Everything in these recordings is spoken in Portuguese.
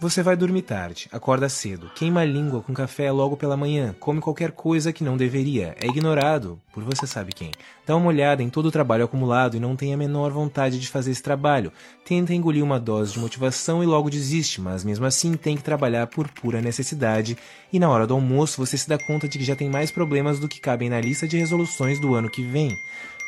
Você vai dormir tarde, acorda cedo, queima a língua com café logo pela manhã, come qualquer coisa que não deveria, é ignorado por você sabe quem. Dá uma olhada em todo o trabalho acumulado e não tem a menor vontade de fazer esse trabalho. Tenta engolir uma dose de motivação e logo desiste, mas mesmo assim tem que trabalhar por pura necessidade. E na hora do almoço você se dá conta de que já tem mais problemas do que cabem na lista de resoluções do ano que vem.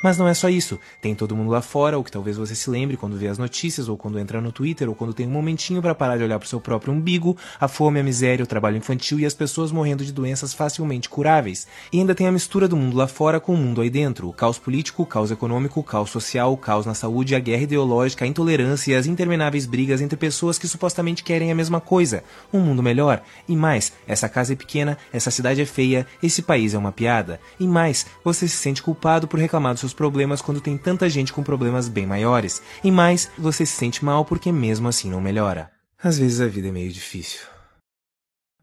Mas não é só isso. Tem todo mundo lá fora, o que talvez você se lembre quando vê as notícias, ou quando entra no Twitter, ou quando tem um momentinho para parar de olhar pro seu próprio umbigo, a fome, a miséria, o trabalho infantil e as pessoas morrendo de doenças facilmente curáveis. E ainda tem a mistura do mundo lá fora com o mundo aí dentro. O caos político, o caos econômico, o caos social, o caos na saúde, a guerra ideológica, a intolerância e as intermináveis brigas entre pessoas que supostamente querem a mesma coisa. Um mundo melhor. E mais, essa casa é pequena, essa cidade é feia, esse país é uma piada. E mais, você se sente culpado por reclamar dos seus problemas quando tem tanta gente com problemas bem maiores. E mais, você se sente mal porque mesmo assim não melhora. Às vezes a vida é meio difícil.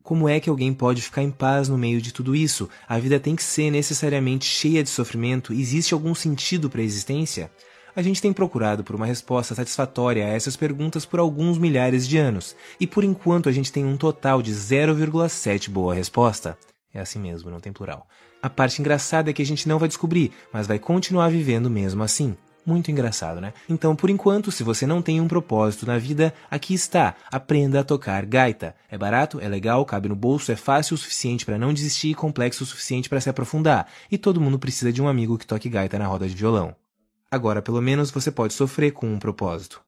Como é que alguém pode ficar em paz no meio de tudo isso? A vida tem que ser necessariamente cheia de sofrimento? Existe algum sentido para a existência? A gente tem procurado por uma resposta satisfatória a essas perguntas por alguns milhares de anos, e por enquanto a gente tem um total de 0,7 boa resposta. É assim mesmo, não tem plural. A parte engraçada é que a gente não vai descobrir, mas vai continuar vivendo mesmo assim. Muito engraçado, né? Então, por enquanto, se você não tem um propósito na vida, aqui está. Aprenda a tocar gaita. É barato, é legal, cabe no bolso, é fácil o suficiente para não desistir e complexo o suficiente para se aprofundar. E todo mundo precisa de um amigo que toque gaita na roda de violão. Agora, pelo menos, você pode sofrer com um propósito.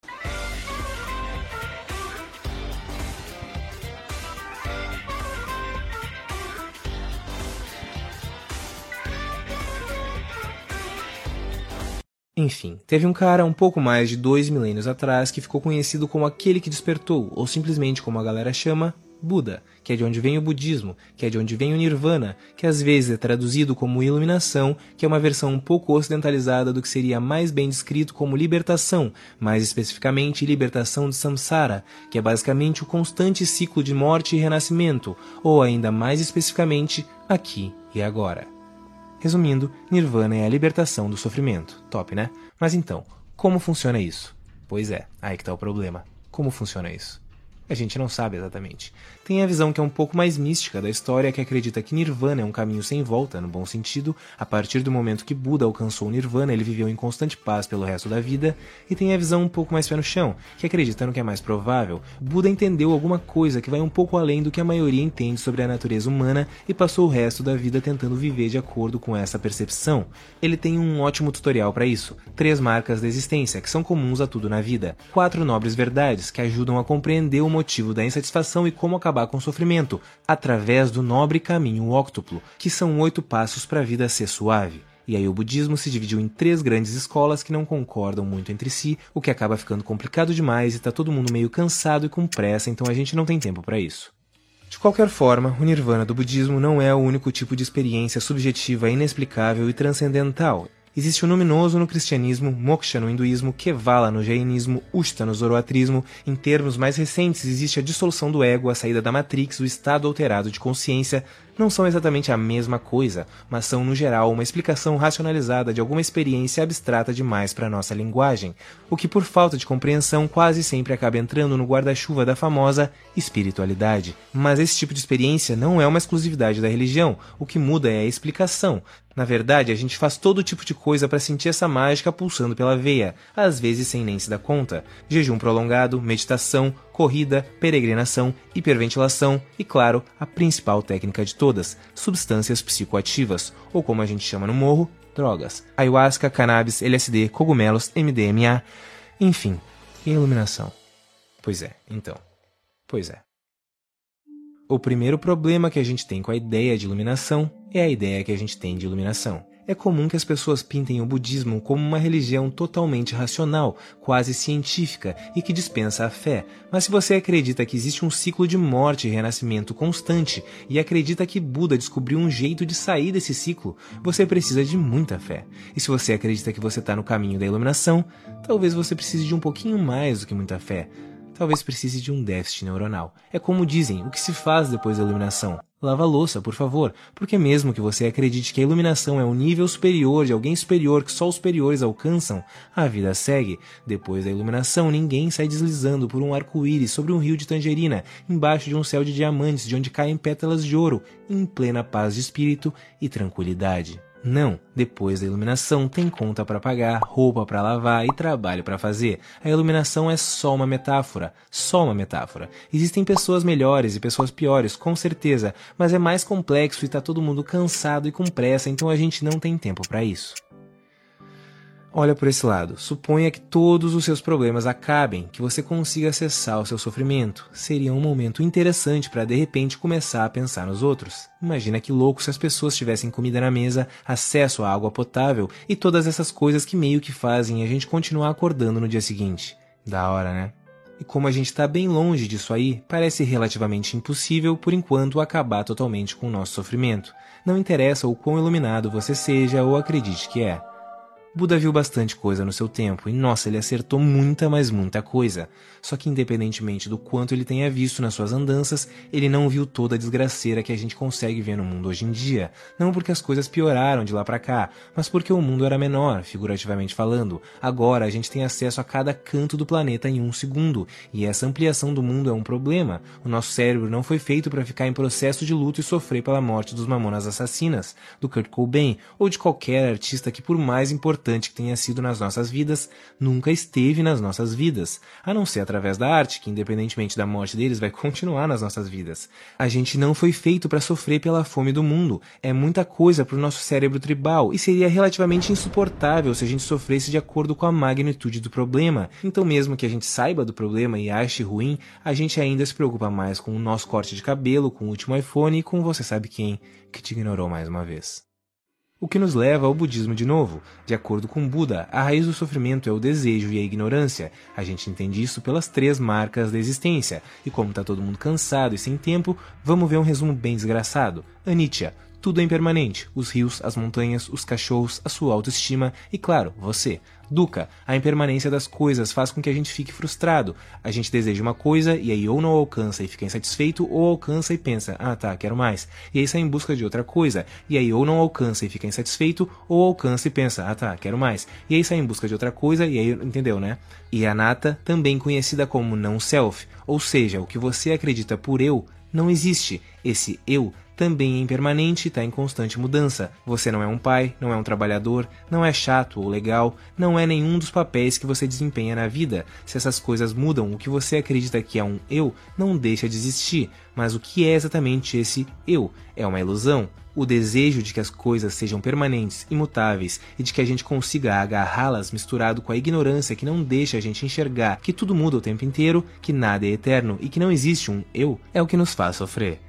Enfim, teve um cara um pouco mais de dois milênios atrás que ficou conhecido como aquele que despertou, ou simplesmente como a galera chama, Buda, que é de onde vem o budismo, que é de onde vem o nirvana, que às vezes é traduzido como iluminação, que é uma versão um pouco ocidentalizada do que seria mais bem descrito como libertação, mais especificamente libertação de samsara, que é basicamente o constante ciclo de morte e renascimento, ou ainda mais especificamente, aqui e agora. Resumindo, Nirvana é a libertação do sofrimento. Top, né? Mas então, como funciona isso? Pois é, aí que tá o problema. Como funciona isso? A gente não sabe exatamente. Tem a visão que é um pouco mais mística da história, que acredita que Nirvana é um caminho sem volta, no bom sentido, a partir do momento que Buda alcançou o Nirvana, ele viveu em constante paz pelo resto da vida, e tem a visão um pouco mais pé no chão, que acredita no que é mais provável. Buda entendeu alguma coisa que vai um pouco além do que a maioria entende sobre a natureza humana e passou o resto da vida tentando viver de acordo com essa percepção. Ele tem um ótimo tutorial para isso: três marcas da existência, que são comuns a tudo na vida, quatro nobres verdades que ajudam a compreender o motivo da insatisfação e como acabar com o sofrimento, através do nobre caminho óctuplo, que são oito passos para a vida ser suave. E aí o budismo se dividiu em três grandes escolas que não concordam muito entre si, o que acaba ficando complicado demais e tá todo mundo meio cansado e com pressa, então a gente não tem tempo para isso. De qualquer forma, o nirvana do budismo não é o único tipo de experiência subjetiva inexplicável e transcendental. Existe o luminoso no cristianismo, moksha no hinduísmo, kevala no jainismo, ushta no zoroatrismo. Em termos mais recentes, existe a dissolução do ego, a saída da matrix, o estado alterado de consciência. Não são exatamente a mesma coisa, mas são, no geral, uma explicação racionalizada de alguma experiência abstrata demais para nossa linguagem, o que, por falta de compreensão, quase sempre acaba entrando no guarda-chuva da famosa espiritualidade. Mas esse tipo de experiência não é uma exclusividade da religião, o que muda é a explicação. Na verdade, a gente faz todo tipo de coisa para sentir essa mágica pulsando pela veia, às vezes sem nem se dar conta. Jejum prolongado, meditação, corrida, peregrinação, hiperventilação e, claro, a principal técnica de todas, substâncias psicoativas, ou como a gente chama no morro, drogas. Ayahuasca, cannabis, LSD, cogumelos, MDMA, enfim. E a iluminação? Pois é, então. Pois é. O primeiro problema que a gente tem com a ideia de iluminação é a ideia que a gente tem de iluminação. É comum que as pessoas pintem o budismo como uma religião totalmente racional, quase científica e que dispensa a fé. Mas se você acredita que existe um ciclo de morte e renascimento constante e acredita que Buda descobriu um jeito de sair desse ciclo, você precisa de muita fé. E se você acredita que você está no caminho da iluminação, talvez você precise de um pouquinho mais do que muita fé talvez precise de um déficit neuronal. É como dizem, o que se faz depois da iluminação? Lava a louça, por favor, porque mesmo que você acredite que a iluminação é um nível superior de alguém superior que só os superiores alcançam, a vida segue. Depois da iluminação, ninguém sai deslizando por um arco-íris sobre um rio de tangerina, embaixo de um céu de diamantes, de onde caem pétalas de ouro, em plena paz de espírito e tranquilidade. Não, depois da iluminação tem conta para pagar, roupa para lavar e trabalho para fazer. A iluminação é só uma metáfora, só uma metáfora. Existem pessoas melhores e pessoas piores, com certeza, mas é mais complexo e tá todo mundo cansado e com pressa, então a gente não tem tempo para isso. Olha por esse lado. Suponha que todos os seus problemas acabem, que você consiga acessar o seu sofrimento. Seria um momento interessante para de repente começar a pensar nos outros. Imagina que louco se as pessoas tivessem comida na mesa, acesso a água potável e todas essas coisas que meio que fazem a gente continuar acordando no dia seguinte. Da hora, né? E como a gente está bem longe disso aí, parece relativamente impossível por enquanto acabar totalmente com o nosso sofrimento. Não interessa o quão iluminado você seja ou acredite que é. Buda viu bastante coisa no seu tempo e, nossa, ele acertou muita, mas muita coisa. Só que, independentemente do quanto ele tenha visto nas suas andanças, ele não viu toda a desgraceira que a gente consegue ver no mundo hoje em dia. Não porque as coisas pioraram de lá para cá, mas porque o mundo era menor, figurativamente falando. Agora a gente tem acesso a cada canto do planeta em um segundo, e essa ampliação do mundo é um problema. O nosso cérebro não foi feito para ficar em processo de luto e sofrer pela morte dos mamonas assassinas, do Kurt Cobain ou de qualquer artista que, por mais importante importante que tenha sido nas nossas vidas, nunca esteve nas nossas vidas, a não ser através da arte, que independentemente da morte deles vai continuar nas nossas vidas. A gente não foi feito para sofrer pela fome do mundo, é muita coisa para o nosso cérebro tribal e seria relativamente insuportável se a gente sofresse de acordo com a magnitude do problema. Então, mesmo que a gente saiba do problema e ache ruim, a gente ainda se preocupa mais com o nosso corte de cabelo, com o último iPhone e com você sabe quem que te ignorou mais uma vez. O que nos leva ao budismo de novo. De acordo com Buda, a raiz do sofrimento é o desejo e a ignorância. A gente entende isso pelas três marcas da existência. E como está todo mundo cansado e sem tempo, vamos ver um resumo bem desgraçado. Anicca, tudo é impermanente: os rios, as montanhas, os cachorros, a sua autoestima e, claro, você. Duca, a impermanência das coisas faz com que a gente fique frustrado. A gente deseja uma coisa e aí ou não alcança e fica insatisfeito, ou alcança e pensa, ah tá, quero mais. E aí sai em busca de outra coisa. E aí ou não alcança e fica insatisfeito, ou alcança e pensa, ah tá, quero mais. E aí sai em busca de outra coisa e aí, entendeu, né? E a nata, também conhecida como não self, ou seja, o que você acredita por eu, não existe. Esse eu também é impermanente e está em constante mudança. Você não é um pai, não é um trabalhador, não é chato ou legal, não é nenhum dos papéis que você desempenha na vida. Se essas coisas mudam, o que você acredita que é um eu não deixa de existir. Mas o que é exatamente esse eu? É uma ilusão? O desejo de que as coisas sejam permanentes, imutáveis e de que a gente consiga agarrá-las misturado com a ignorância que não deixa a gente enxergar que tudo muda o tempo inteiro, que nada é eterno e que não existe um eu, é o que nos faz sofrer.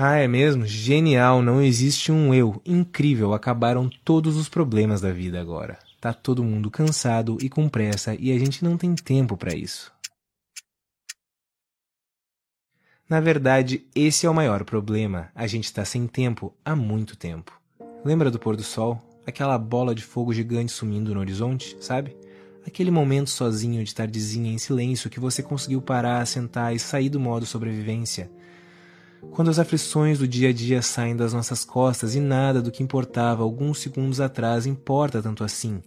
Ah, é mesmo? Genial, não existe um eu. Incrível, acabaram todos os problemas da vida agora. Tá todo mundo cansado e com pressa e a gente não tem tempo para isso. Na verdade, esse é o maior problema. A gente está sem tempo há muito tempo. Lembra do pôr do sol? Aquela bola de fogo gigante sumindo no horizonte, sabe? Aquele momento sozinho de tardezinha em silêncio que você conseguiu parar, sentar e sair do modo sobrevivência. Quando as aflições do dia a dia saem das nossas costas e nada do que importava alguns segundos atrás importa tanto assim.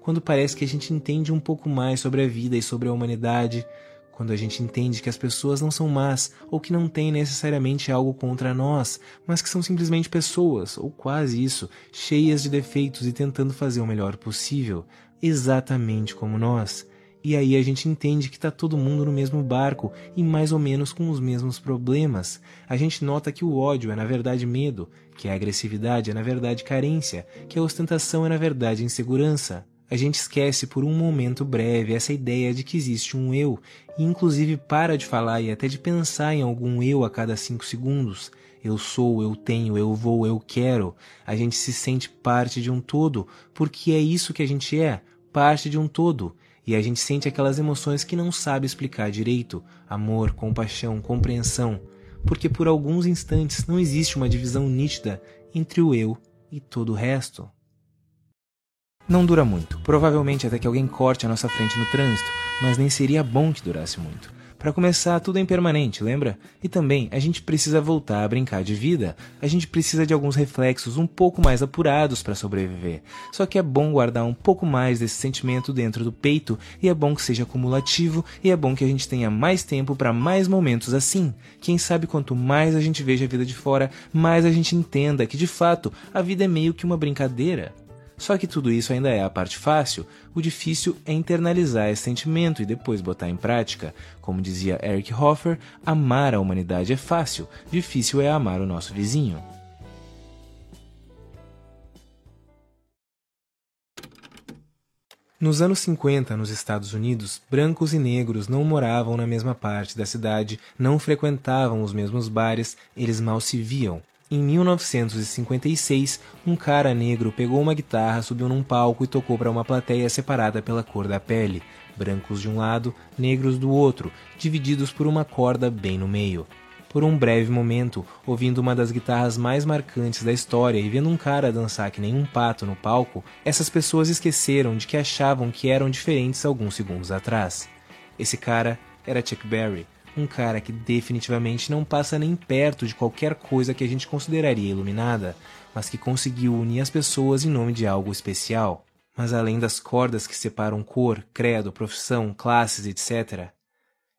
Quando parece que a gente entende um pouco mais sobre a vida e sobre a humanidade, quando a gente entende que as pessoas não são más ou que não têm necessariamente algo contra nós, mas que são simplesmente pessoas, ou quase isso, cheias de defeitos e tentando fazer o melhor possível, exatamente como nós. E aí a gente entende que está todo mundo no mesmo barco e mais ou menos com os mesmos problemas. A gente nota que o ódio é na verdade medo, que a agressividade é na verdade carência, que a ostentação é na verdade insegurança. A gente esquece por um momento breve essa ideia de que existe um eu, e inclusive para de falar e até de pensar em algum eu a cada cinco segundos. Eu sou, eu tenho, eu vou, eu quero. A gente se sente parte de um todo, porque é isso que a gente é, parte de um todo e a gente sente aquelas emoções que não sabe explicar direito: amor, compaixão, compreensão, porque por alguns instantes não existe uma divisão nítida entre o eu e todo o resto. Não dura muito, provavelmente até que alguém corte a nossa frente no trânsito, mas nem seria bom que durasse muito. Para começar, tudo é impermanente, lembra? E também a gente precisa voltar a brincar de vida. A gente precisa de alguns reflexos um pouco mais apurados para sobreviver. Só que é bom guardar um pouco mais desse sentimento dentro do peito e é bom que seja acumulativo e é bom que a gente tenha mais tempo para mais momentos assim. Quem sabe quanto mais a gente veja a vida de fora, mais a gente entenda que de fato a vida é meio que uma brincadeira. Só que tudo isso ainda é a parte fácil, o difícil é internalizar esse sentimento e depois botar em prática. Como dizia Eric Hoffer, amar a humanidade é fácil, difícil é amar o nosso vizinho. Nos anos 50, nos Estados Unidos, brancos e negros não moravam na mesma parte da cidade, não frequentavam os mesmos bares, eles mal se viam. Em 1956, um cara negro pegou uma guitarra, subiu num palco e tocou para uma plateia separada pela cor da pele, brancos de um lado, negros do outro, divididos por uma corda bem no meio. Por um breve momento, ouvindo uma das guitarras mais marcantes da história e vendo um cara dançar que nem um pato no palco, essas pessoas esqueceram de que achavam que eram diferentes alguns segundos atrás. Esse cara era Chuck Berry, um cara que definitivamente não passa nem perto de qualquer coisa que a gente consideraria iluminada, mas que conseguiu unir as pessoas em nome de algo especial. Mas além das cordas que separam cor, credo, profissão, classes, etc.,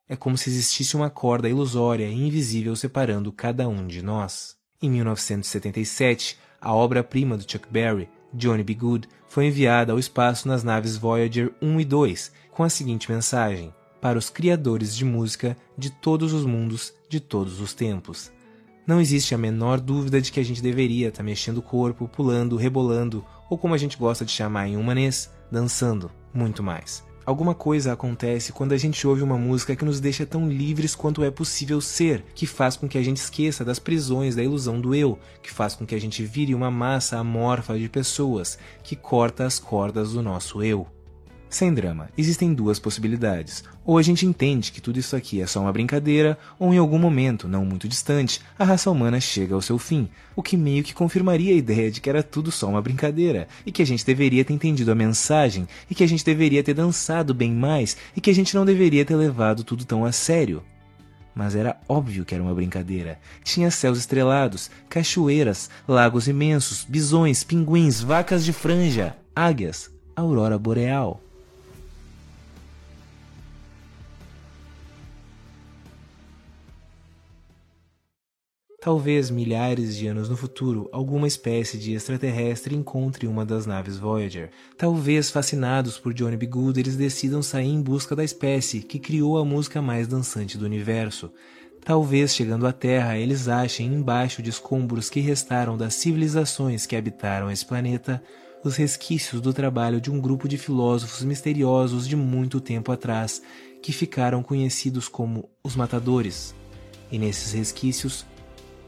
é como se existisse uma corda ilusória e invisível separando cada um de nós. Em 1977, a obra-prima do Chuck Berry, Johnny B. Good, foi enviada ao espaço nas naves Voyager 1 e 2 com a seguinte mensagem: para os criadores de música de todos os mundos, de todos os tempos. Não existe a menor dúvida de que a gente deveria estar tá mexendo o corpo, pulando, rebolando, ou como a gente gosta de chamar em humanês, dançando, muito mais. Alguma coisa acontece quando a gente ouve uma música que nos deixa tão livres quanto é possível ser, que faz com que a gente esqueça das prisões da ilusão do eu, que faz com que a gente vire uma massa amorfa de pessoas, que corta as cordas do nosso eu. Sem drama, existem duas possibilidades. Ou a gente entende que tudo isso aqui é só uma brincadeira, ou em algum momento, não muito distante, a raça humana chega ao seu fim, o que meio que confirmaria a ideia de que era tudo só uma brincadeira, e que a gente deveria ter entendido a mensagem, e que a gente deveria ter dançado bem mais, e que a gente não deveria ter levado tudo tão a sério. Mas era óbvio que era uma brincadeira. Tinha céus estrelados, cachoeiras, lagos imensos, bisões, pinguins, vacas de franja, águias, aurora boreal. Talvez milhares de anos no futuro, alguma espécie de extraterrestre encontre uma das naves Voyager. Talvez, fascinados por Johnny B. Good, eles decidam sair em busca da espécie que criou a música mais dançante do universo. Talvez, chegando à Terra, eles achem embaixo de escombros que restaram das civilizações que habitaram esse planeta os resquícios do trabalho de um grupo de filósofos misteriosos de muito tempo atrás, que ficaram conhecidos como os Matadores. E nesses resquícios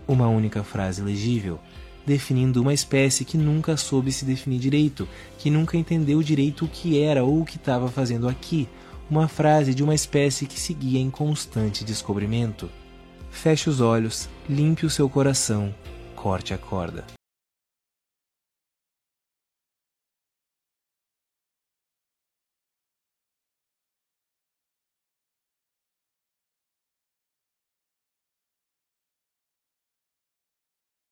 uma única frase legível, definindo uma espécie que nunca soube se definir direito, que nunca entendeu direito o que era ou o que estava fazendo aqui, uma frase de uma espécie que seguia em constante descobrimento. Feche os olhos, limpe o seu coração, corte a corda.